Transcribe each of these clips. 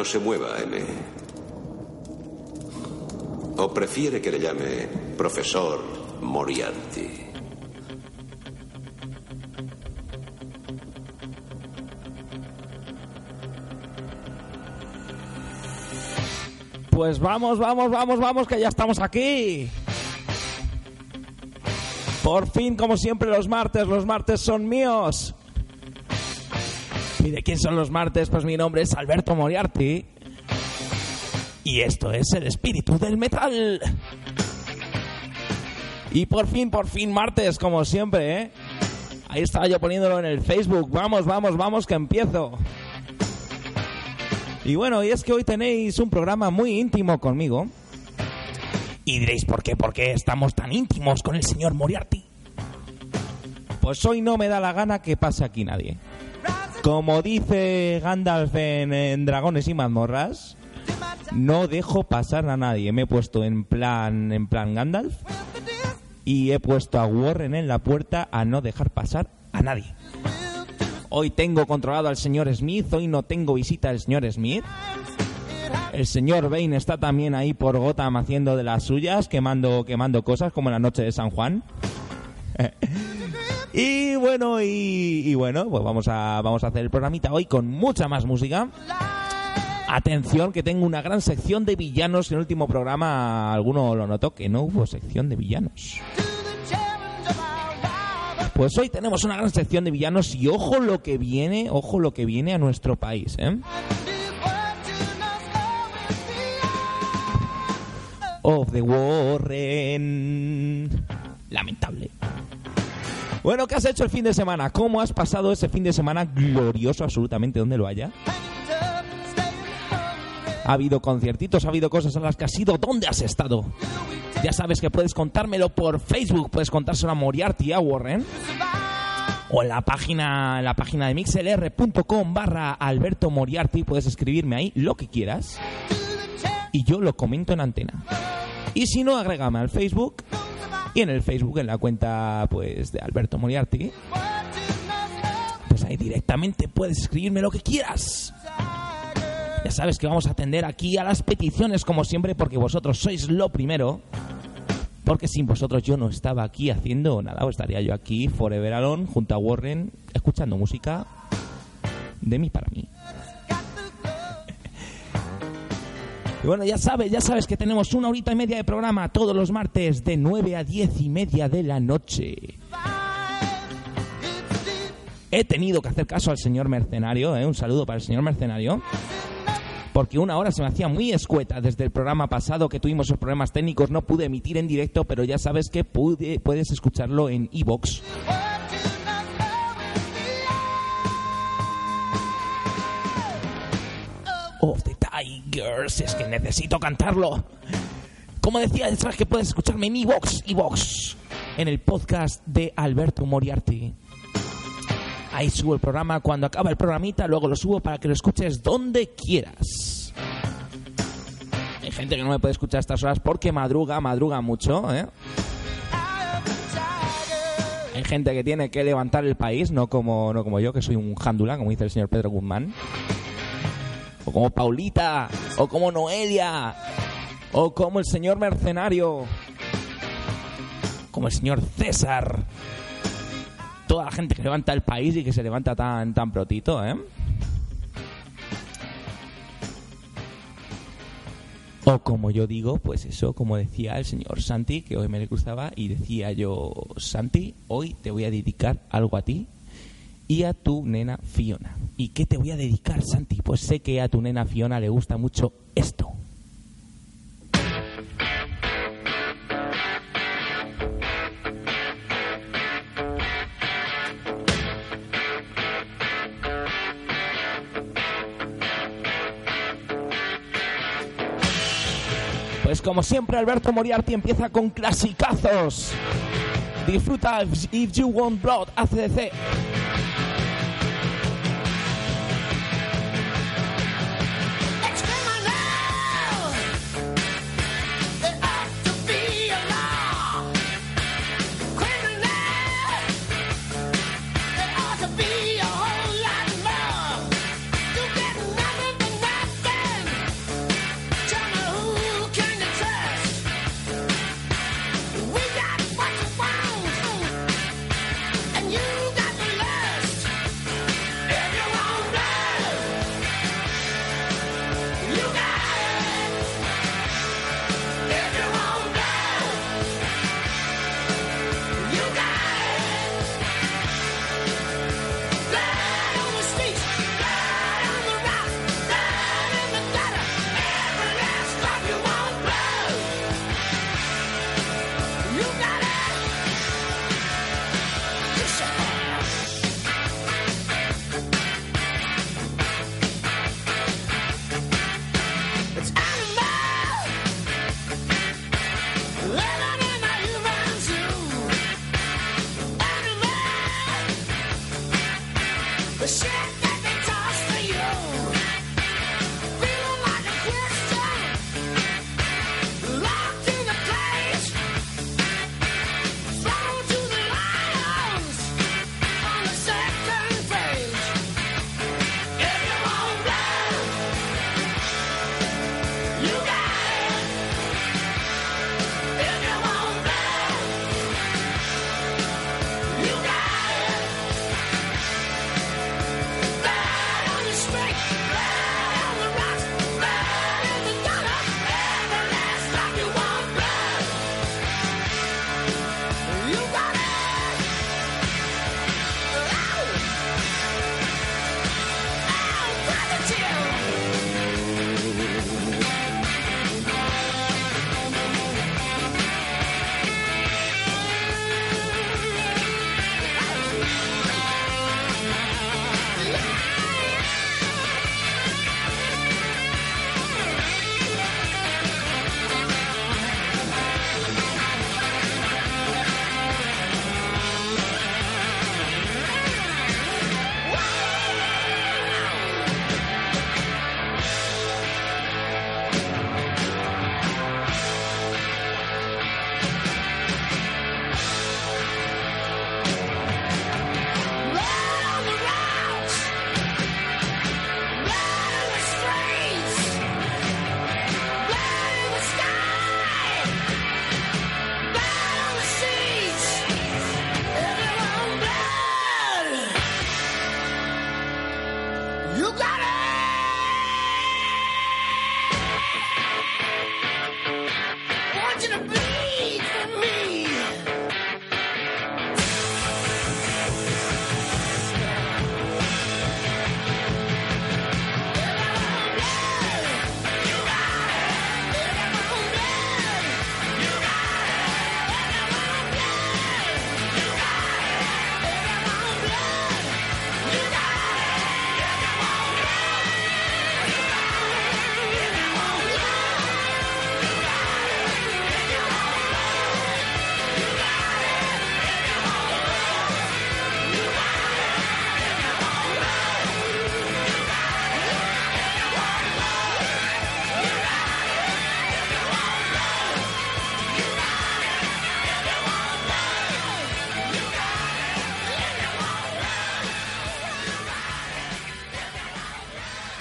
No se mueva, M. ¿O prefiere que le llame profesor Moriarty? Pues vamos, vamos, vamos, vamos, que ya estamos aquí. Por fin, como siempre, los martes, los martes son míos. ¿Y de quién son los martes? Pues mi nombre es Alberto Moriarty. Y esto es el espíritu del metal. Y por fin, por fin, martes, como siempre, ¿eh? Ahí estaba yo poniéndolo en el Facebook. Vamos, vamos, vamos, que empiezo. Y bueno, y es que hoy tenéis un programa muy íntimo conmigo. Y diréis, ¿por qué? ¿Por qué estamos tan íntimos con el señor Moriarty? Pues hoy no me da la gana que pase aquí nadie. Como dice Gandalf en, Dragones y Mazmorras, no dejo pasar a nadie. Me he puesto en plan, en plan Gandalf y he puesto a Warren en la puerta a no dejar pasar a nadie. Hoy tengo controlado al señor Smith, hoy no tengo visita del señor Smith. El señor Bane está también ahí por Gotham haciendo de las suyas, quemando, quemando cosas como en la noche de San Juan. y bueno, y, bueno, pues vamos a, vamos a hacer el programita hoy con mucha más música. Atención, que tengo una gran sección de villanos. En el último programa alguno lo notó que no hubo sección de villanos. Pues hoy tenemos una gran sección de villanos y ojo lo que viene, ojo lo que viene a nuestro país, ¿eh? Of the Warren. Lamentable. Bueno, ¿qué has hecho el fin de semana? ¿Cómo has pasado ese fin de semana glorioso absolutamente donde lo haya? Ha habido conciertitos, ha habido cosas en las que has ido. ¿Dónde has estado? Ya sabes que puedes contármelo por Facebook, puedes contárselo a Moriarty, a Warren. O en la página, en la página de mixlr.com barra Alberto Moriarty, puedes escribirme ahí lo que quieras. Y yo lo comento en antena. Y si no, agrégame al Facebook. Y en el Facebook, en la cuenta pues de Alberto Moriarty, pues ahí directamente puedes escribirme lo que quieras. Ya sabes que vamos a atender aquí a las peticiones como siempre porque vosotros sois lo primero. Porque sin vosotros yo no estaba aquí haciendo nada, o estaría yo aquí forever alone junto a Warren escuchando música de mí para mí. Y bueno, ya sabes, ya sabes que tenemos una horita y media de programa todos los martes de 9 a 10 y media de la noche. He tenido que hacer caso al señor mercenario, ¿eh? un saludo para el señor mercenario porque una hora se me hacía muy escueta. Desde el programa pasado que tuvimos los problemas técnicos no pude emitir en directo, pero ya sabes que pude, puedes escucharlo en iVoox. Of es que necesito cantarlo. Como decía, sabes que puedes escucharme en iVoox, iVoox, en el podcast de Alberto Moriarty. Ahí subo el programa cuando acaba el programita, luego lo subo para que lo escuches donde quieras. Hay gente que no me puede escuchar a estas horas porque madruga, madruga mucho, ¿eh? Hay gente que tiene que levantar el país, no como, no como yo, que soy un jándula, como dice el señor Pedro Guzmán. O como Paulita, o como Noelia, o como el señor mercenario, como el señor César toda la gente que levanta el país y que se levanta tan, tan protito, ¿eh? O como yo digo, pues eso, como decía el señor Santi, que hoy me le cruzaba, y decía yo, Santi, hoy te voy a dedicar algo a ti y a tu nena Fiona. ¿Y qué te voy a dedicar, Santi? Pues sé que a tu nena Fiona le gusta mucho esto. Pues como siempre, Alberto Moriarty empieza con clasicazos. Disfruta If You Want Blood, ACDC. the shit.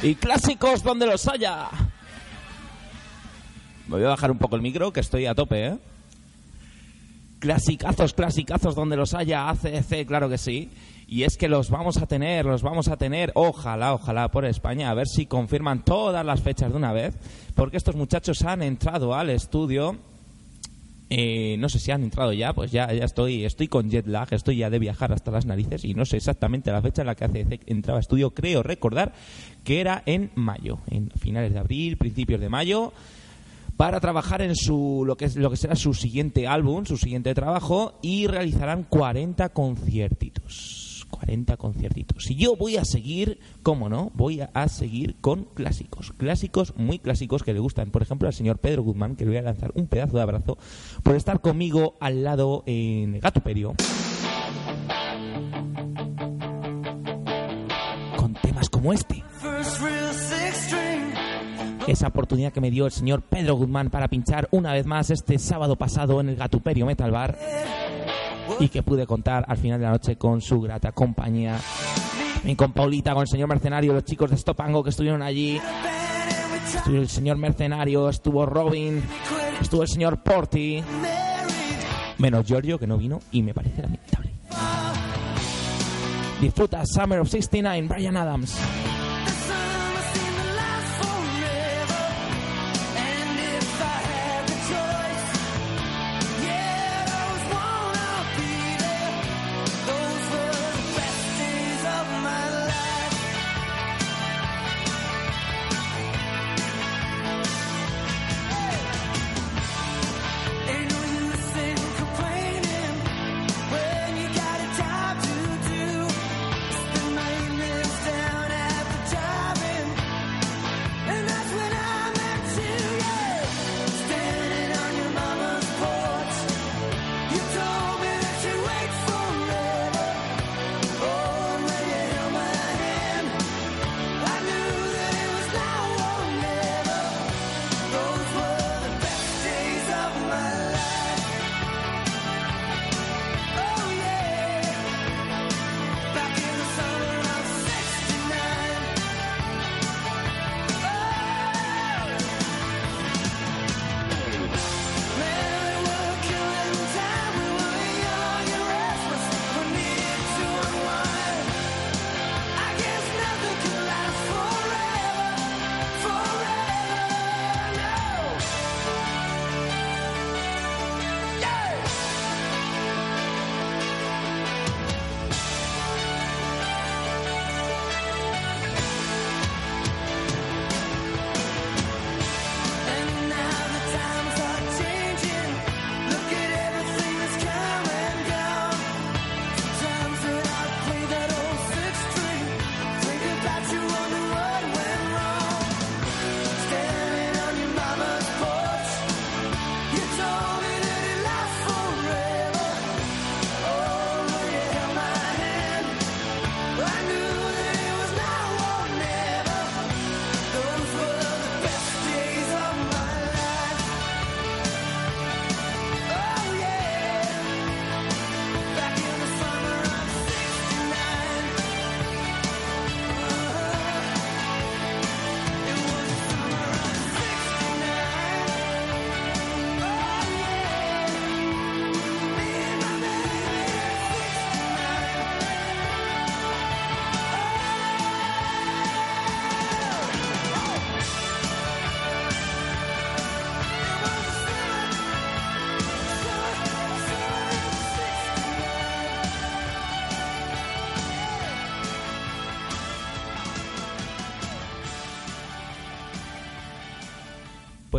Y clásicos donde los haya. Me voy a bajar un poco el micro, que estoy a tope, ¿eh? Clasicazos, clasicazos donde los haya, ACC, claro que sí. Y es que los vamos a tener, los vamos a tener, ojalá, ojalá por España, a ver si confirman todas las fechas de una vez, porque estos muchachos han entrado al estudio eh, no sé si han entrado ya, pues ya, estoy, con jet lag, estoy ya de viajar hasta las narices y no sé exactamente la fecha en la que hace entraba estudio. Creo recordar que era en mayo, en finales de abril, principios de mayo, para trabajar en su lo que es lo que será su siguiente álbum, su siguiente trabajo y realizarán 40 conciertitos. 40 conciertitos. Y yo voy a seguir, cómo no, voy a, seguir con clásicos. Clásicos muy clásicos que le gustan. Por ejemplo, al señor Pedro Guzmán, que le voy a lanzar un pedazo de abrazo por estar conmigo al lado en Gatuperio. Con temas como este. Esa oportunidad que me dio el señor Pedro Guzmán para pinchar una vez más este sábado pasado en el Gatuperio Metal Bar y que pude contar al final de la noche con su grata compañía. con Paulita, con el señor Mercenario, los chicos de Stopango que estuvieron allí. Estuvo el señor Mercenario, estuvo Robin, estuvo el señor Porti. Menos Giorgio, que no vino y me parece lamentable. Disfruta Summer of 69, Brian Adams.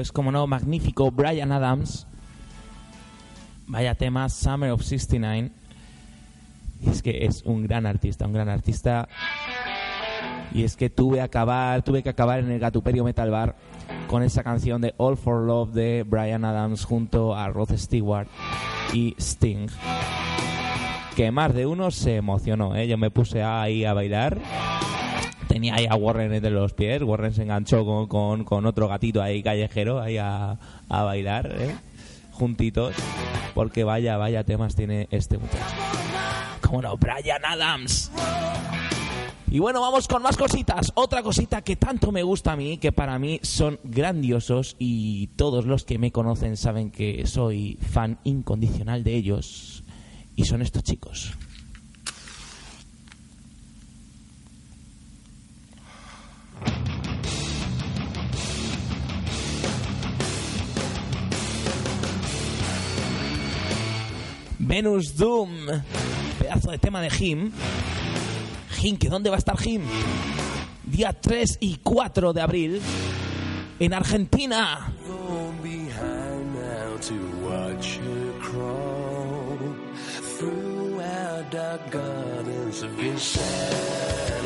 Pues como no, magnífico Brian Adams. Vaya tema, Summer of 69. Y es que es un gran artista, un gran artista. Y es que tuve, acabar, tuve que acabar en el Gatuperio Metal Bar con esa canción de All for Love de Brian Adams junto a Rod Stewart y Sting. Que más de uno se emocionó, ¿eh? Yo me puse ahí a bailar. Tenía ahí a Warren entre los pies. Warren se enganchó con, con, otro gatito ahí callejero ahí a, a bailar, ¿eh? Juntitos. Porque vaya, vaya temas tiene este muchacho. Como no, Brian Adams. Y bueno, vamos con más cositas. Otra cosita que tanto me gusta a mí, que para mí son grandiosos y todos los que me conocen saben que soy fan incondicional de ellos. Y son estos chicos. Venus Doom, pedazo de tema de Jim. Jim, ¿que dónde va a estar Jim? Día 3 y 4 de abril en Argentina. dark gardens of insanity.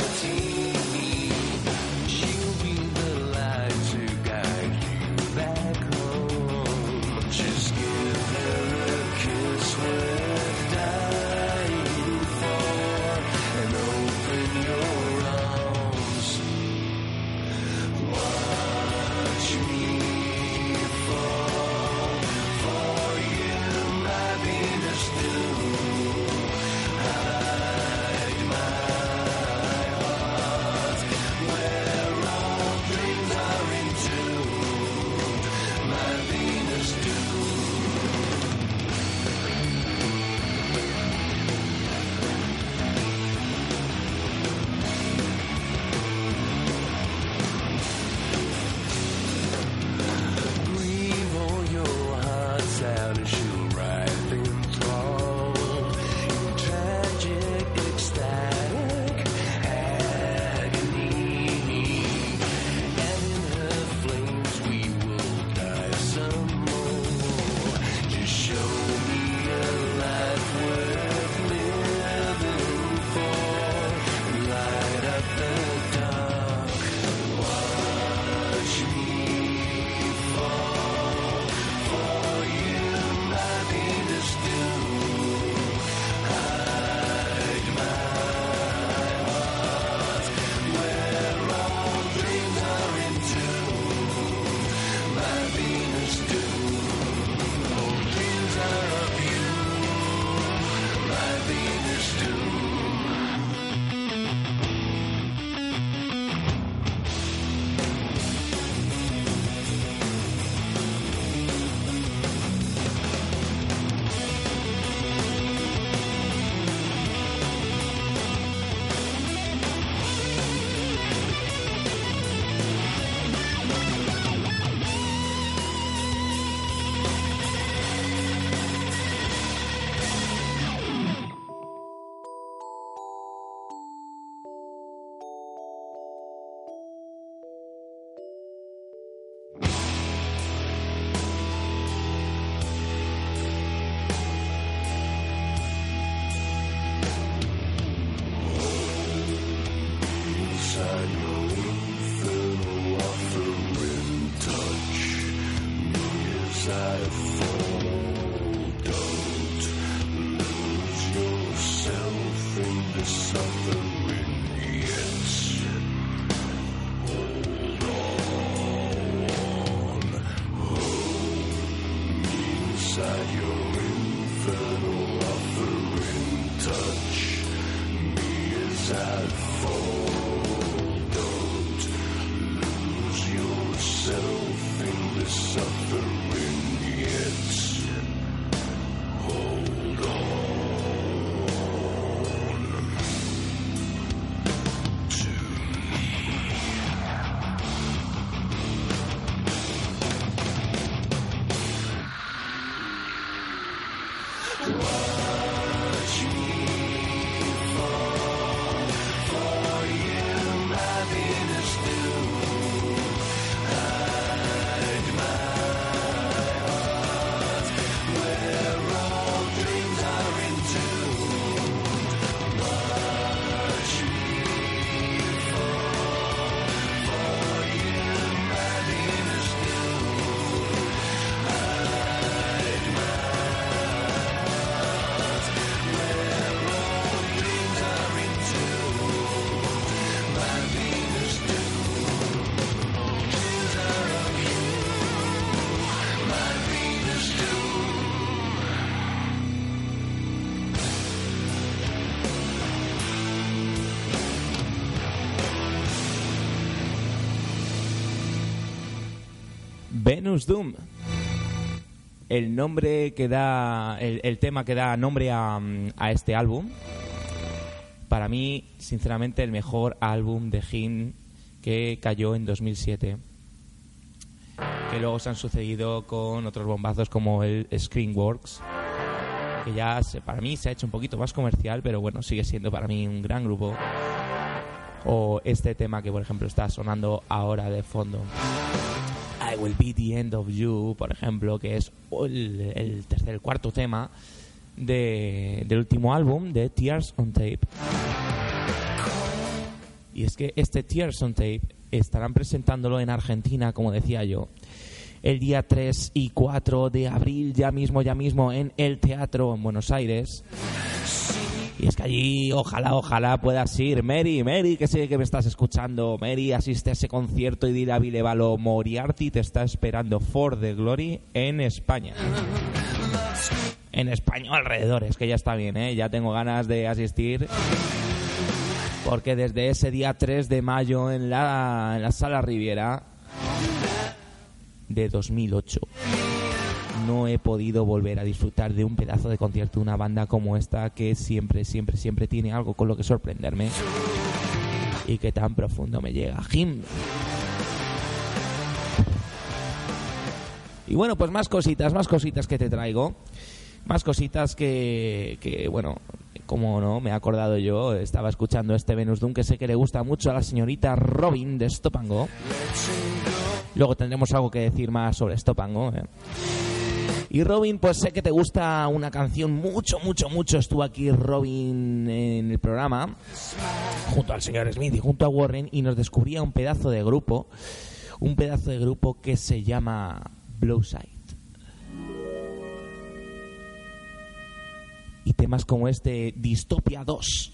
Venus Doom. El nombre que da. El, tema que da nombre a, este álbum. Para mí, sinceramente, el mejor álbum de Him que cayó en 2007. Que luego se han sucedido con otros bombazos como el Screenworks. Que ya para mí se ha hecho un poquito más comercial, pero bueno, sigue siendo para mí un gran grupo. O este tema que, por ejemplo, está sonando ahora de fondo. Will Be the End of You, por ejemplo, que es el, tercer, el cuarto tema de, del último álbum de Tears on Tape. Y es que este Tears on Tape estarán presentándolo en Argentina, como decía yo, el día 3 y 4 de abril, ya mismo, ya mismo, en el teatro en Buenos Aires. Y es que allí, ojalá, ojalá puedas ir. Mary, Mary, que sé que me estás escuchando. Mary, asiste a ese concierto y dile a Vilevalo Moriarty te está esperando for the Glory en España. En España o alrededores, que ya está bien, ¿eh? Ya tengo ganas de asistir. Porque desde ese día 3 de mayo en la, en la Sala Riviera de 2008 no he podido volver a disfrutar de un pedazo de concierto de una banda como esta que siempre, siempre, siempre tiene algo con lo que sorprenderme y que tan profundo me llega. Jim. Y bueno, pues más cositas, más cositas que te traigo. Más cositas que, bueno, como no, me he acordado yo, estaba escuchando este Venus Doom que sé que le gusta mucho a la señorita Robin de Stopango. Luego tendremos algo que decir más sobre Stopango. ¿eh? Y Robin, pues sé que te gusta una canción mucho, mucho, mucho. Estuvo aquí Robin en el programa, junto al señor Smith y junto a Warren, y nos descubría un pedazo de grupo, un pedazo de grupo que se llama Blowside. Y temas como este, Distopia 2.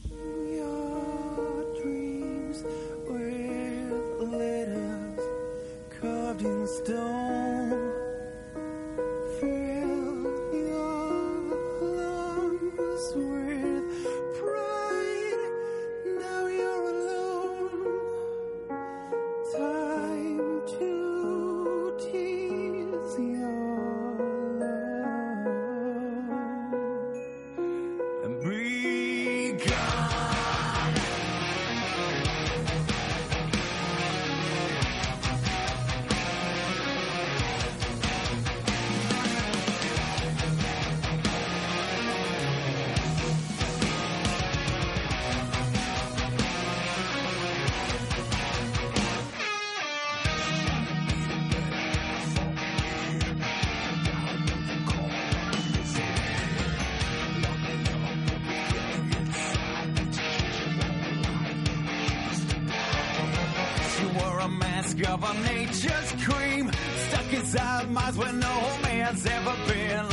just cream stuck inside minds where no man's ever been.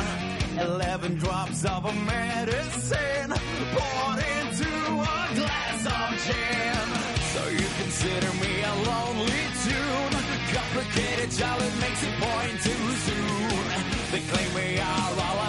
Eleven drops of a medicine poured into a glass of gin. So you consider me a lonely tune. Complicated child, it makes a point too soon. They claim we are all.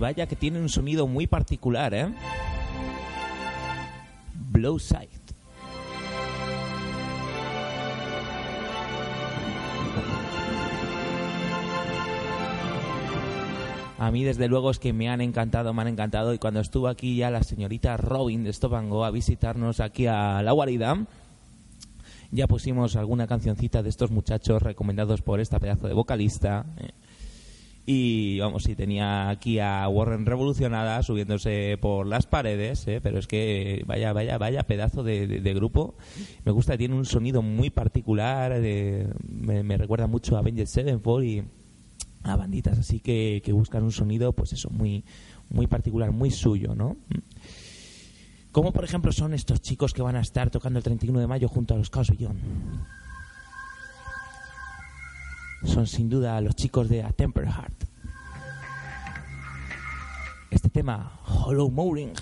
Vaya que tiene un sonido muy particular, ¿eh? Blow Sight. A mí, desde luego, es que me han encantado, me han encantado. Y cuando estuvo aquí ya la señorita Robin de Stop and Go a visitarnos aquí a la guarida, ya pusimos alguna cancioncita de estos muchachos recomendados por esta pedazo de vocalista. eh. Y vamos, sí, tenía aquí a Warren revolucionada subiéndose por las paredes, ¿eh? pero es que vaya, vaya, vaya pedazo de, de- de grupo. Me gusta, tiene un sonido muy particular, de- me, me recuerda mucho a Avenged Sevenfold y a banditas así que, que buscan un sonido, pues eso, muy, muy particular, muy suyo, ¿no? Como por ejemplo son estos chicos que van a estar tocando el 31 de mayo junto a los Chaos Beyond. Son sin duda los chicos de A Temper Heart. Este tema, Hollow Mooring.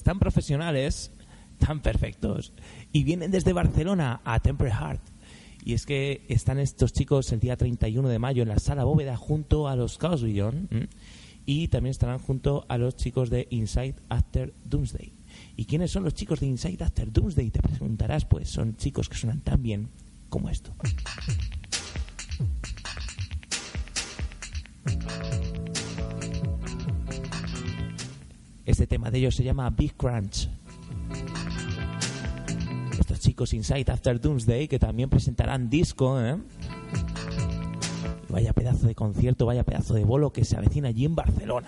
Pues tan profesionales, tan perfectos. Y vienen desde Barcelona a Temple Heart. Y es que están estos chicos el día 31 de mayo en la sala bóveda junto a los Chaos Beyond, y también estarán junto a los chicos de Inside After Doomsday. ¿Y quiénes son los chicos de Inside After Doomsday? Te preguntarás, pues son chicos que suenan tan bien como esto. Este tema de ellos se llama Big Crunch. Estos chicos Inside After Doomsday que también presentarán disco, ¿eh? Vaya pedazo de concierto, vaya pedazo de bolo que se avecina allí en Barcelona.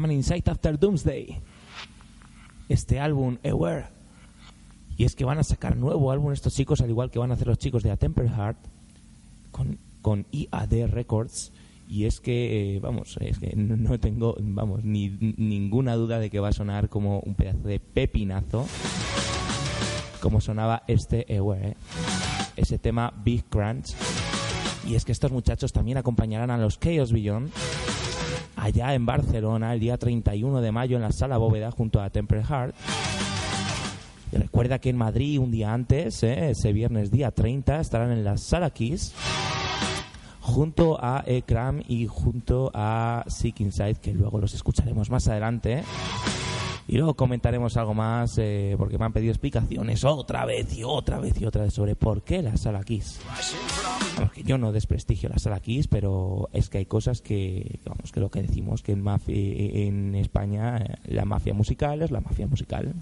Llaman Inside After Doomsday. Este álbum, Aware. Y es que van a sacar nuevo álbum estos chicos, al igual que van a hacer los chicos de A Temper Heart, con, con IAD Records. Y es que, eh, vamos, es que no tengo, vamos, ni ninguna duda de que va a sonar como un pedazo de pepinazo, como sonaba este Aware, ¿eh? ese tema Big Crunch. Y es que estos muchachos también acompañarán a los Chaos Beyond allá en Barcelona el día 31 de mayo en la Sala Bóveda junto a Temple Heart. Recuerda que en Madrid un día antes, ¿eh? ese viernes día 30, estarán en la Sala Kiss junto a Ekram y junto a Sick Inside, que luego los escucharemos más adelante. Y luego comentaremos algo más, eh, porque me han pedido explicaciones otra vez y otra vez y otra vez sobre por qué la Sala Kiss. Vamos, que yo no desprestigio la Sala Kiss, pero es que hay cosas que, vamos, que lo que decimos, que en, mafia, en España eh, la mafia musical es la mafia musical.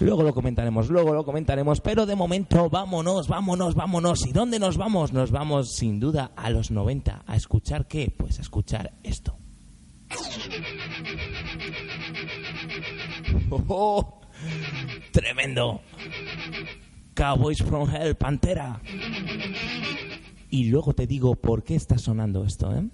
Luego lo comentaremos, luego lo comentaremos, pero de momento vámonos, vámonos, vámonos. ¿Y dónde nos vamos? Nos vamos sin duda a los 90. ¿A escuchar qué? Pues a escuchar esto. ¡Oh! ¡Tremendo! Cowboys from Hell, Pantera. Y luego te digo por qué está sonando esto, ¿eh?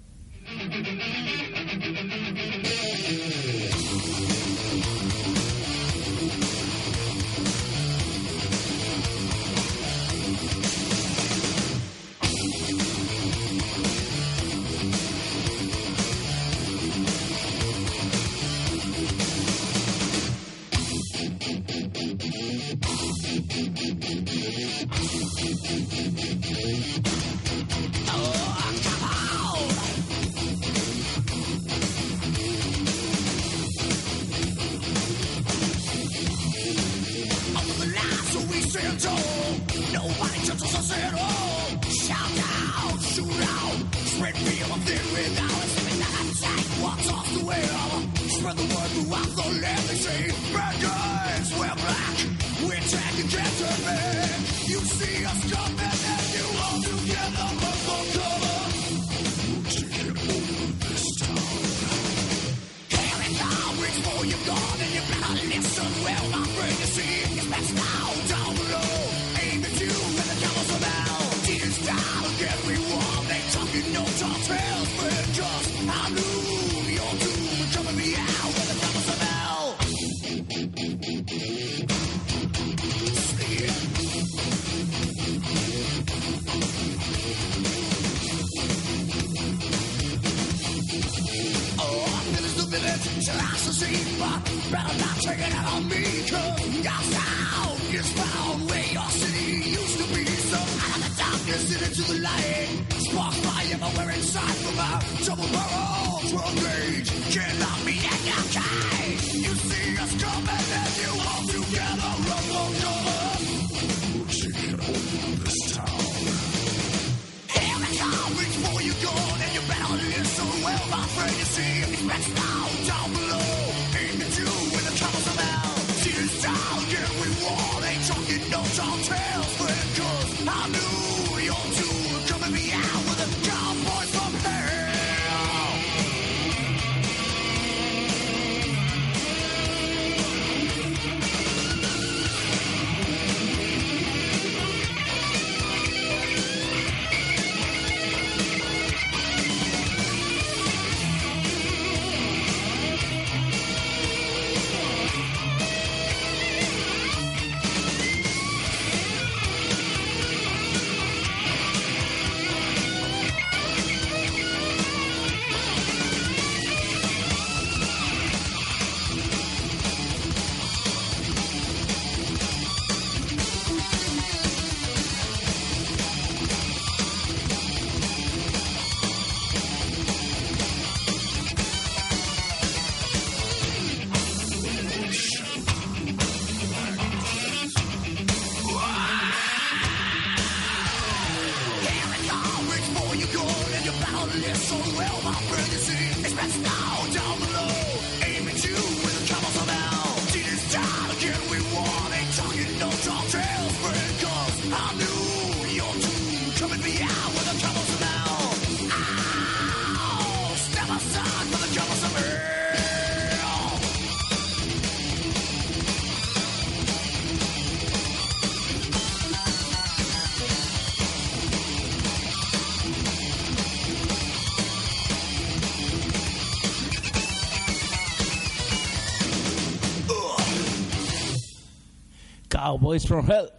Cowboys from Hell.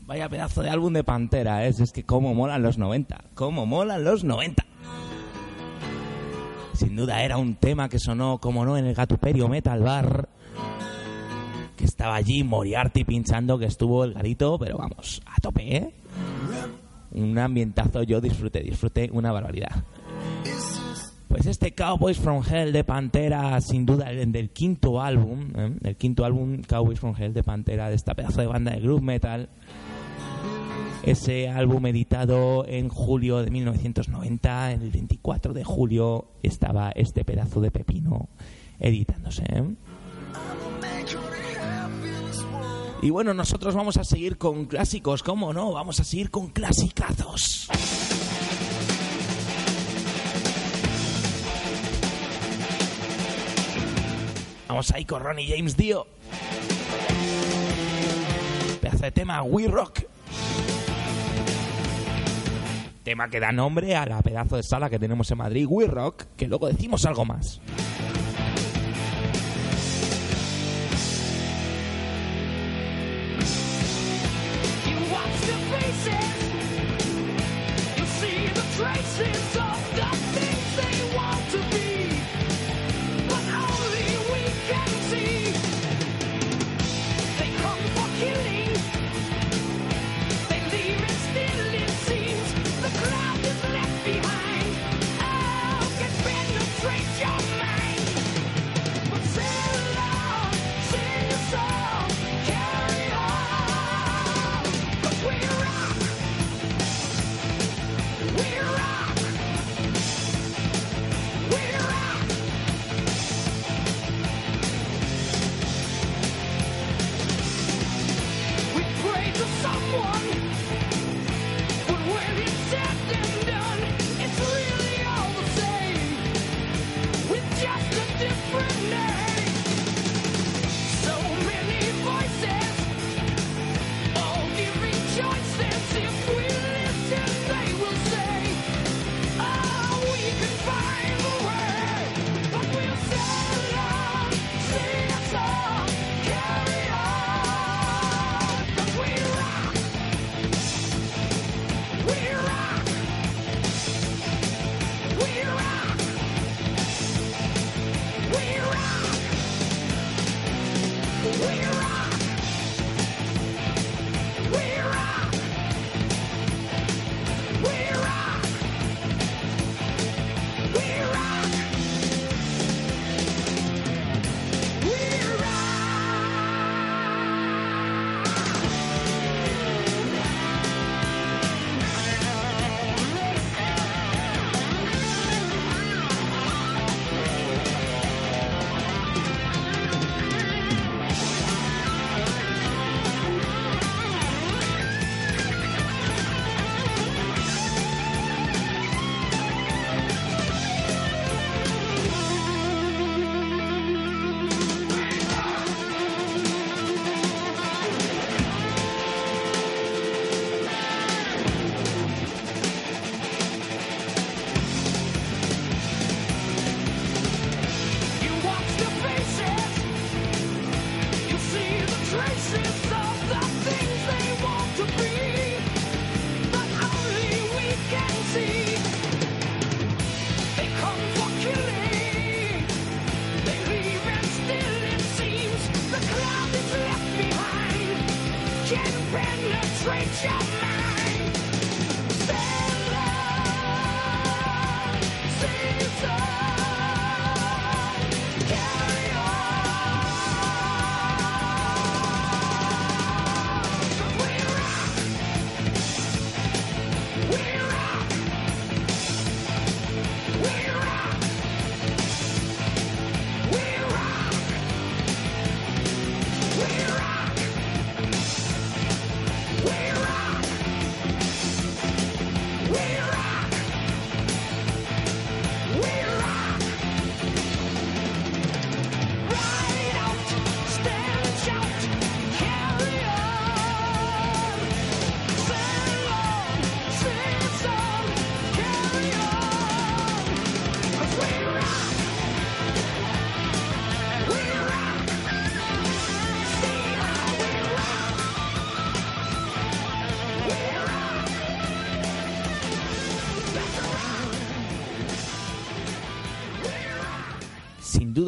Vaya pedazo de álbum de Pantera, ¿eh? es que cómo molan los 90, cómo molan los 90. Sin duda era un tema que sonó, como no, en el Gatuperio Metal Bar. Que estaba allí Moriarty pinchando, que estuvo el garito, pero vamos, a tope, ¿eh? Un ambientazo, yo disfruté, disfruté una barbaridad. Pues este Cowboys from Hell de Pantera, sin duda el del quinto álbum, ¿eh? el quinto álbum Cowboys from Hell de Pantera, de esta pedazo de banda de groove metal. Ese álbum editado en julio de 1990, el 24 de julio, estaba este pedazo de pepino editándose. ¿eh? Y bueno, nosotros vamos a seguir con clásicos, ¿cómo no? Vamos a seguir con clasicazos. Vamos ahí con Ronnie James Dio. Pedazo de tema, We Rock. Tema que da nombre a la pedazo de sala que tenemos en Madrid, We Rock, que luego decimos algo más.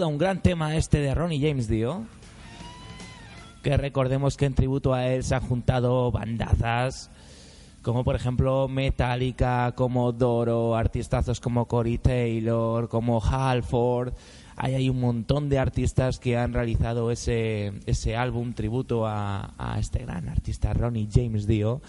Un gran tema este de Ronnie James Dio. Que recordemos que en tributo a él se han juntado bandazas como por ejemplo Metallica, como Doro, artistazos como Corey Taylor, como Halford. Ahí hay un montón de artistas que han realizado ese, ese álbum tributo a este gran artista Ronnie James Dio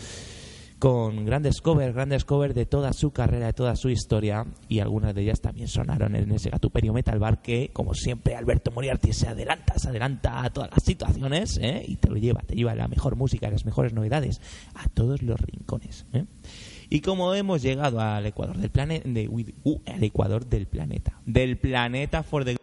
con grandes covers, grandes covers de toda su carrera, de toda su historia, y algunas de ellas también sonaron en ese Gatuperio Metal Bar que, como siempre, Alberto Moriarty se adelanta, se adelanta a todas las situaciones, ¿eh? y te lo lleva, te lleva la mejor música, las mejores novedades, a todos los rincones. ¿eh? Y como hemos llegado al Ecuador del planeta, uh, al Ecuador del planeta, del planeta for the